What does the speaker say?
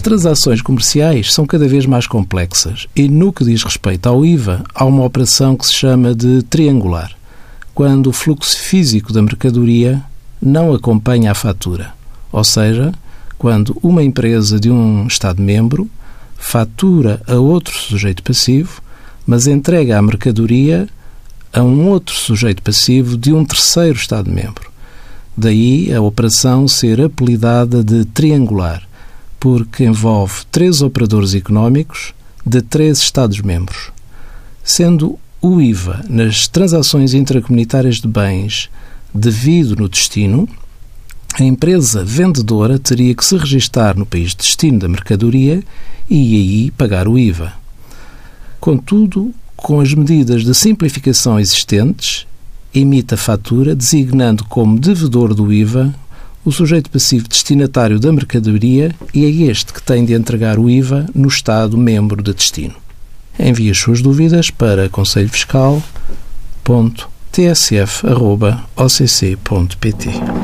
transações comerciais são cada vez mais complexas e, no que diz respeito ao IVA, há uma operação que se chama de triangular, quando o fluxo físico da mercadoria não acompanha a fatura. Ou seja, quando uma empresa de um Estado-membro fatura a outro sujeito passivo, mas entrega a mercadoria a um outro sujeito passivo de um terceiro Estado-membro. Daí a operação ser apelidada de triangular, porque envolve três operadores económicos de três Estados-membros. Sendo o IVA nas transações intracomunitárias de bens devido no destino, a empresa vendedora teria que se registar no país de destino da mercadoria e aí pagar o IVA. Contudo, com as medidas de simplificação existentes, emite a fatura designando como devedor do IVA o sujeito passivo destinatário da mercadoria e é este que tem de entregar o IVA no Estado membro de destino. Envie as suas dúvidas para conselhofiscal.tsf.occ.pt.